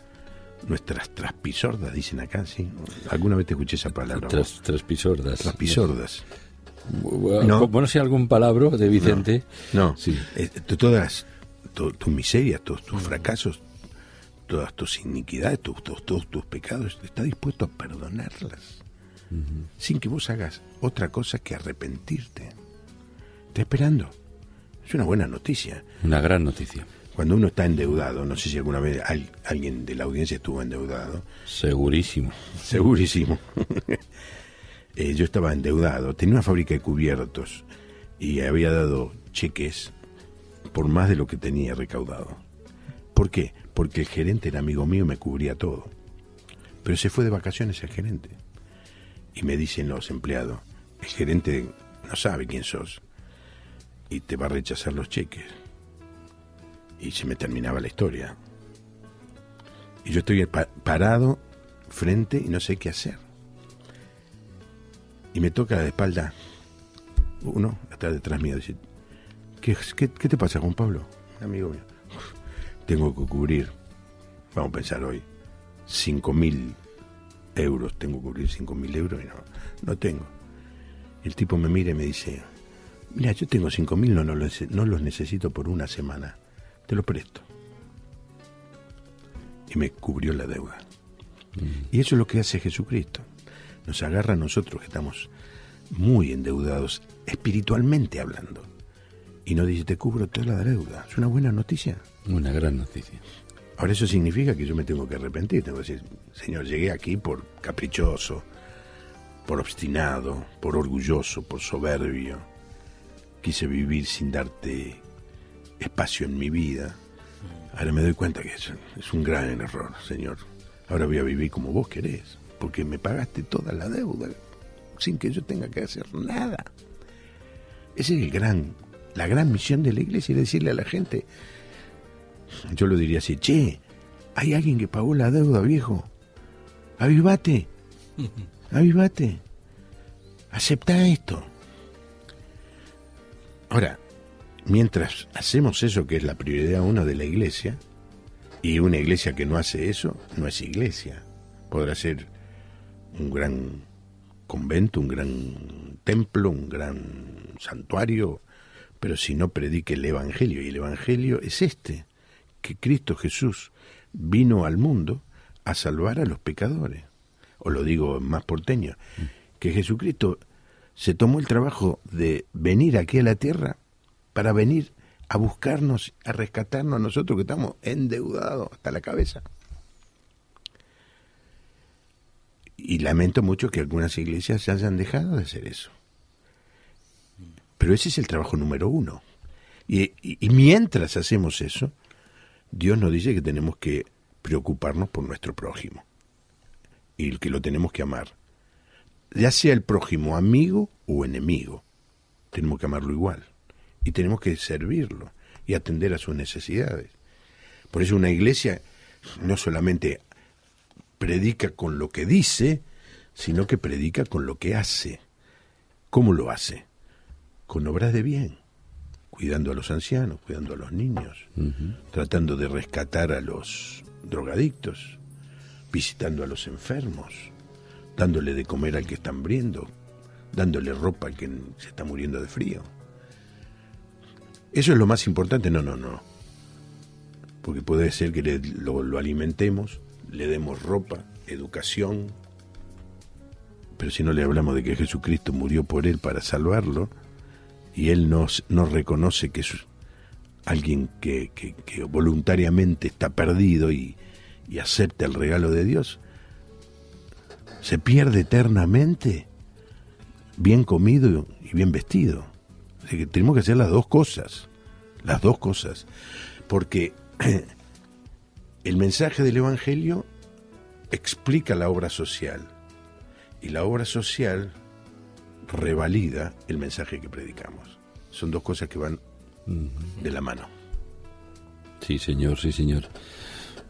nuestras traspisordas, dicen acá, ¿sí? ¿Alguna vez te escuché esa palabra? Tras, traspisordas. Traspisordas. Bueno, No. si algún palabra de Vicente. No, Sí. eh, t- todas tus miserias, todos tus fracasos, todas tus iniquidades, tus, todos tus pecados, está dispuesto a perdonarlas. Sin que vos hagas otra cosa que arrepentirte. Está esperando. Es una buena noticia. Una gran noticia. Cuando uno está endeudado, no sé si alguna vez al- alguien de la audiencia estuvo endeudado, Segurísimo. Segurísimo. Eh, yo estaba endeudado, tenía una fábrica de cubiertos y había dado cheques por más de lo que tenía recaudado. ¿Por qué? Porque el gerente era amigo mío y me cubría todo. Pero se fue de vacaciones el gerente. Y me dicen los empleados, el gerente no sabe quién sos y te va a rechazar los cheques. Y se me terminaba la historia. Y yo estoy pa- parado frente y no sé qué hacer. Y me toca la espalda uno, está detrás mío, dice, ¿qué, qué, qué te pasa, Juan Pablo? Un amigo mío. Tengo que cubrir, vamos a pensar hoy, cinco mil euros, tengo que cubrir cinco mil euros y no, no tengo. El tipo me mira y me dice, mira, yo tengo cinco mil, no, no, los, no los necesito por una semana, te los presto. Y me cubrió la deuda. Y eso es lo que hace Jesucristo. Nos agarra a nosotros que estamos muy endeudados, espiritualmente hablando. Y nos dice, te cubro toda la deuda. Es una buena noticia. Una gran noticia. Ahora eso significa que yo me tengo que arrepentir. Tengo que decir, Señor, llegué aquí por caprichoso, por obstinado, por orgulloso, por soberbio. Quise vivir sin darte espacio en mi vida. Ahora me doy cuenta que es, es un gran error, Señor. Ahora voy a vivir como vos querés, porque me pagaste toda la deuda sin que yo tenga que hacer nada. Esa es el gran, la gran misión de la iglesia, es decirle a la gente, yo lo diría así, che, hay alguien que pagó la deuda, viejo. Avivate, avivate, acepta esto. Ahora, mientras hacemos eso que es la prioridad uno de la iglesia, y una iglesia que no hace eso, no es iglesia. Podrá ser un gran convento, un gran templo, un gran santuario, pero si no predique el Evangelio, y el Evangelio es este, que Cristo Jesús vino al mundo a salvar a los pecadores. O lo digo más porteño, que Jesucristo se tomó el trabajo de venir aquí a la tierra para venir a buscarnos, a rescatarnos a nosotros que estamos endeudados hasta la cabeza. Y lamento mucho que algunas iglesias se hayan dejado de hacer eso. Pero ese es el trabajo número uno. Y, mientras hacemos eso, Dios nos dice que tenemos que preocuparnos por nuestro prójimo y que lo tenemos que amar. Ya sea el prójimo amigo o enemigo, tenemos que amarlo igual y tenemos que servirlo y atender a sus necesidades. Por eso una iglesia no solamente predica con lo que dice, sino que predica con lo que hace. ¿Cómo lo hace? Con obras de bien, cuidando a los ancianos, cuidando a los niños, tratando de rescatar a los drogadictos, visitando a los enfermos, dándole de comer al que está hambriendo, dándole ropa al que se está muriendo de frío. ¿Eso es lo más importante? No, no, no. Porque puede ser que lo, alimentemos, le demos ropa, educación, pero si no le hablamos de que Jesucristo murió por él para salvarlo, y él nos, nos reconoce que es alguien que, voluntariamente está perdido y, y acepta el regalo de Dios, se pierde eternamente bien comido y bien vestido. Que tenemos que hacer las dos cosas, las dos cosas, porque el mensaje del Evangelio explica la obra social y la obra social revalida el mensaje que predicamos. Son dos cosas que van de la mano. Sí, señor, sí, señor.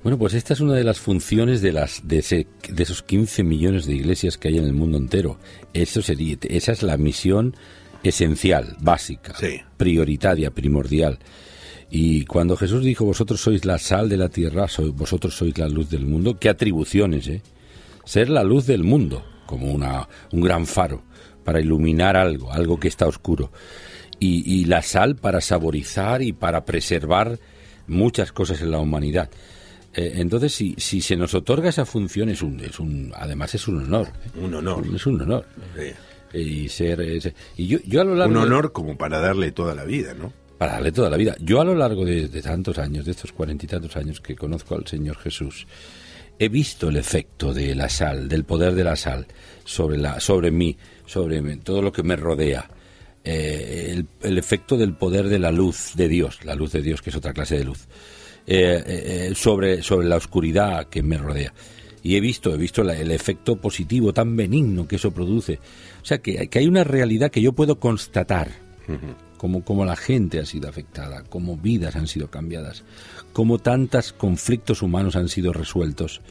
Bueno, pues esta es una de las funciones de las de, de esos 15 millones de iglesias que hay en el mundo entero. Eso sería, esa es la misión esencial, básica, prioritaria, primordial. Y cuando Jesús dijo, vosotros sois la sal de la tierra, vosotros sois la luz del mundo, qué atribuciones, ¿eh? Ser la luz del mundo, como una, un gran faro, para iluminar algo, algo que está oscuro. Y, la sal para saborizar y para preservar muchas cosas en la humanidad. Eh, entonces, si, si se nos otorga esa función, es un, es un, además es un honor. ¿eh? Un honor. Es un honor y ser y yo, yo a lo largo un honor como para darle toda la vida no para darle toda la vida yo a lo largo de, tantos años de estos cuarenta y tantos años que conozco al señor Jesús he visto el efecto de la sal del poder de la sal sobre la sobre mí sobre todo lo que me rodea eh, el, efecto del poder de la luz de Dios la luz de Dios que es otra clase de luz eh, eh, sobre sobre la oscuridad que me rodea y he visto, he visto el efecto positivo tan benigno que eso produce. O sea, que, que hay una realidad que yo puedo constatar, como, como la gente ha sido afectada, como vidas han sido cambiadas, como tantos conflictos humanos han sido resueltos.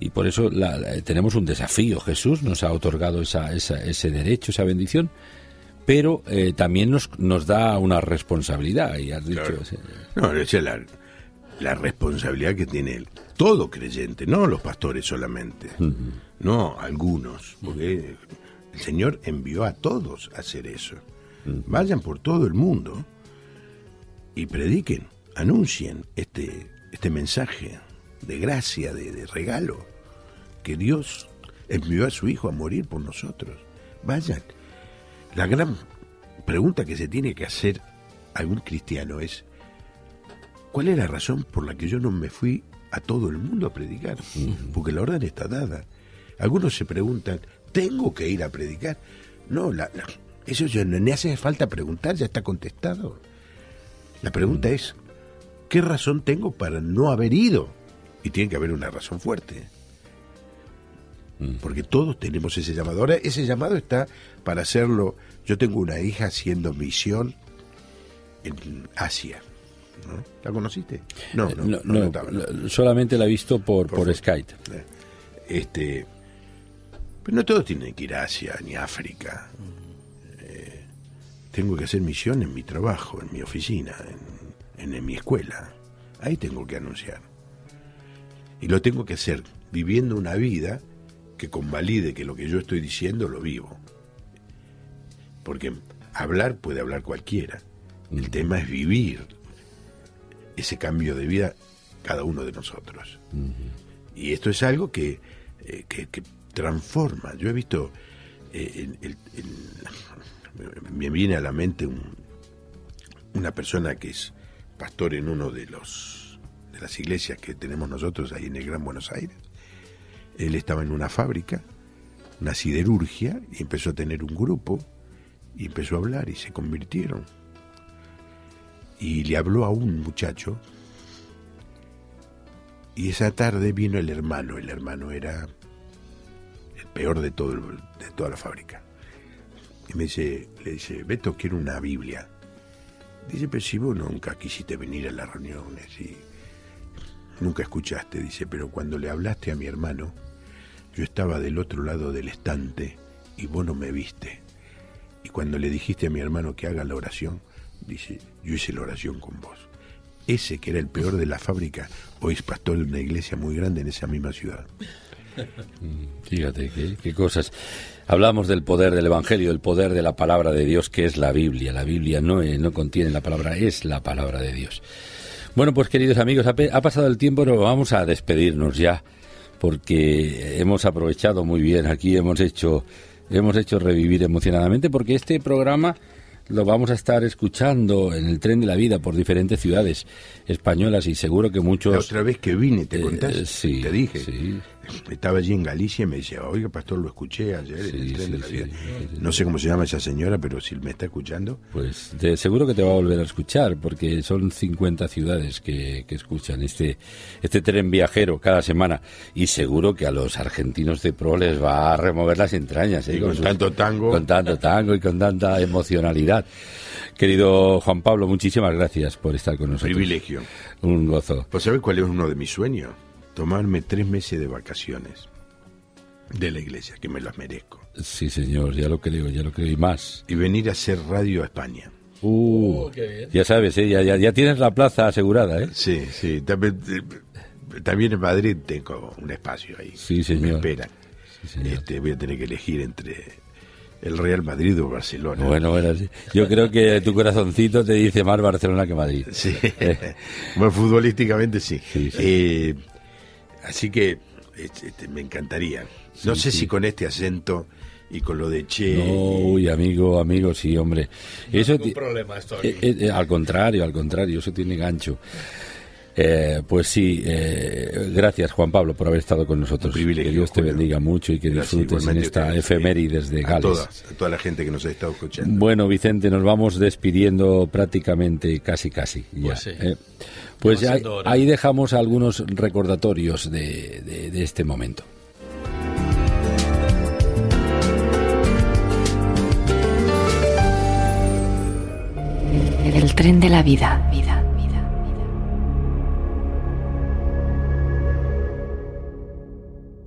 Y por eso tenemos un desafío. Jesús nos ha otorgado esa, ese derecho, esa bendición, pero eh, también nos, nos da una responsabilidad. Y has dicho, No, es la, la responsabilidad que tiene él todo creyente, no los pastores solamente, no algunos, porque el Señor envió a todos a hacer eso. Vayan por todo el mundo y prediquen, anuncien este, este mensaje de gracia, de, de regalo, que Dios envió a su Hijo a morir por nosotros. Vayan. La gran pregunta que se tiene que hacer algún cristiano es, ¿cuál es la razón por la que yo no me fui a todo el mundo a predicar, porque la orden está dada. Algunos se preguntan, tengo que ir a predicar. No, la- la- eso ya no ni hace falta preguntar, ya está contestado. La pregunta es, ¿qué razón tengo para no haber ido? Y tiene que haber una razón fuerte. Porque todos tenemos ese llamado. Ahora, ese llamado está para hacerlo. Yo tengo una hija haciendo misión en Asia. ¿no? ¿La conociste? No, no, Eh, no, no, estaba, solamente la he visto por, por, Por Skype. Este, pero no todos tienen que ir a Asia ni a África. Eh, tengo que hacer misión en mi trabajo, en mi oficina, en, en- en mi escuela. Ahí tengo que anunciar. Y lo tengo que hacer viviendo una vida que convalide que lo que yo estoy diciendo lo vivo. Porque hablar puede hablar cualquiera. El tema es vivir ese cambio de vida cada uno de nosotros. Y esto es algo que, eh, que, que transforma. Yo he visto, eh, el- me viene a la mente un- una persona que es pastor en uno de los de las iglesias que tenemos nosotros ahí en el Gran Buenos Aires. Él estaba en una fábrica, una siderurgia, y empezó a tener un grupo, y empezó a hablar, y se convirtieron. Y le habló a un muchacho y esa tarde vino el hermano. El hermano era el peor de todo de toda la fábrica. Y me dice, le dice, Beto, quiero una Biblia. Dice, pero si vos nunca quisiste venir a las reuniones y nunca escuchaste. Dice, pero cuando le hablaste a mi hermano, yo estaba del otro lado del estante y vos no me viste. Y cuando le dijiste a mi hermano que haga la oración, dice, yo hice la oración con vos. Ese que era el peor de la fábrica, hoy es pastor de una iglesia muy grande en esa misma ciudad. Fíjate qué, cosas. Hablamos del poder del Evangelio, del poder de la palabra de Dios, que es la Biblia. La Biblia no, eh, no contiene la palabra, es la palabra de Dios. Bueno, pues queridos amigos, ha, ha pasado el tiempo, pero vamos a despedirnos ya, porque hemos aprovechado muy bien aquí, hemos hecho, hemos hecho revivir emocionadamente, porque este programa lo vamos a estar escuchando en el tren de la vida por diferentes ciudades españolas y seguro que muchos... La otra vez que vine, ¿te Eh, contás? sí, te dije. sí. Estaba allí en Galicia y me decía, oiga, pastor, lo escuché ayer en el Sí, tren sí, de la sí, vida. sí, sí, No sé cómo se llama esa señora, pero si me está escuchando, Pues de- seguro que te va a volver a escuchar, porque son 50 ciudades que, que escuchan este, este tren viajero cada semana. Y seguro que a los argentinos de pro les va a remover las entrañas. ¿eh? Y con sus- tanto tango. Con tanto tango y con tanta emocionalidad. Querido Juan Pablo, muchísimas gracias por estar con nosotros. privilegio. Un gozo. ¿Pues sabes cuál es uno de mis sueños? Tomarme tres meses de vacaciones de la iglesia, que me las merezco. Sí, señor, ya lo creo, ya lo creo. Y más. Y venir a hacer radio a España. Uh, Oh, qué bien. ya sabes, ¿eh? ya, ya, ya tienes la plaza asegurada, ¿eh? Sí, sí. También, eh, también en Madrid tengo un espacio ahí. Sí, señor. Me esperan. Sí, señor. Este, voy a tener que elegir entre el Real Madrid o Barcelona. Bueno, bueno, sí. yo creo que tu corazoncito te dice más Barcelona que Madrid. Sí. bueno, futbolísticamente sí. Sí, sí. Eh, así que este, este, me encantaría. No Sí, sé sí. si con este acento y con lo de Che. No, uy, amigo, amigo, sí, hombre. Eso Ningún ti- problema esto aquí. eh, eh, al contrario, al contrario, eso tiene gancho. Eh, pues sí, eh, gracias Juan Pablo por haber estado con nosotros. Un privilegio, que Dios te Julio. bendiga mucho y que Gracias, disfrutes en esta efemérides de a Gales. todas, a toda la gente que nos ha estado escuchando. Bueno, Vicente, nos vamos despidiendo prácticamente casi casi. ya, Pues sí. ¿eh? Pues Ya ahí, dejamos algunos recordatorios de, de- de este momento. El tren de la vida.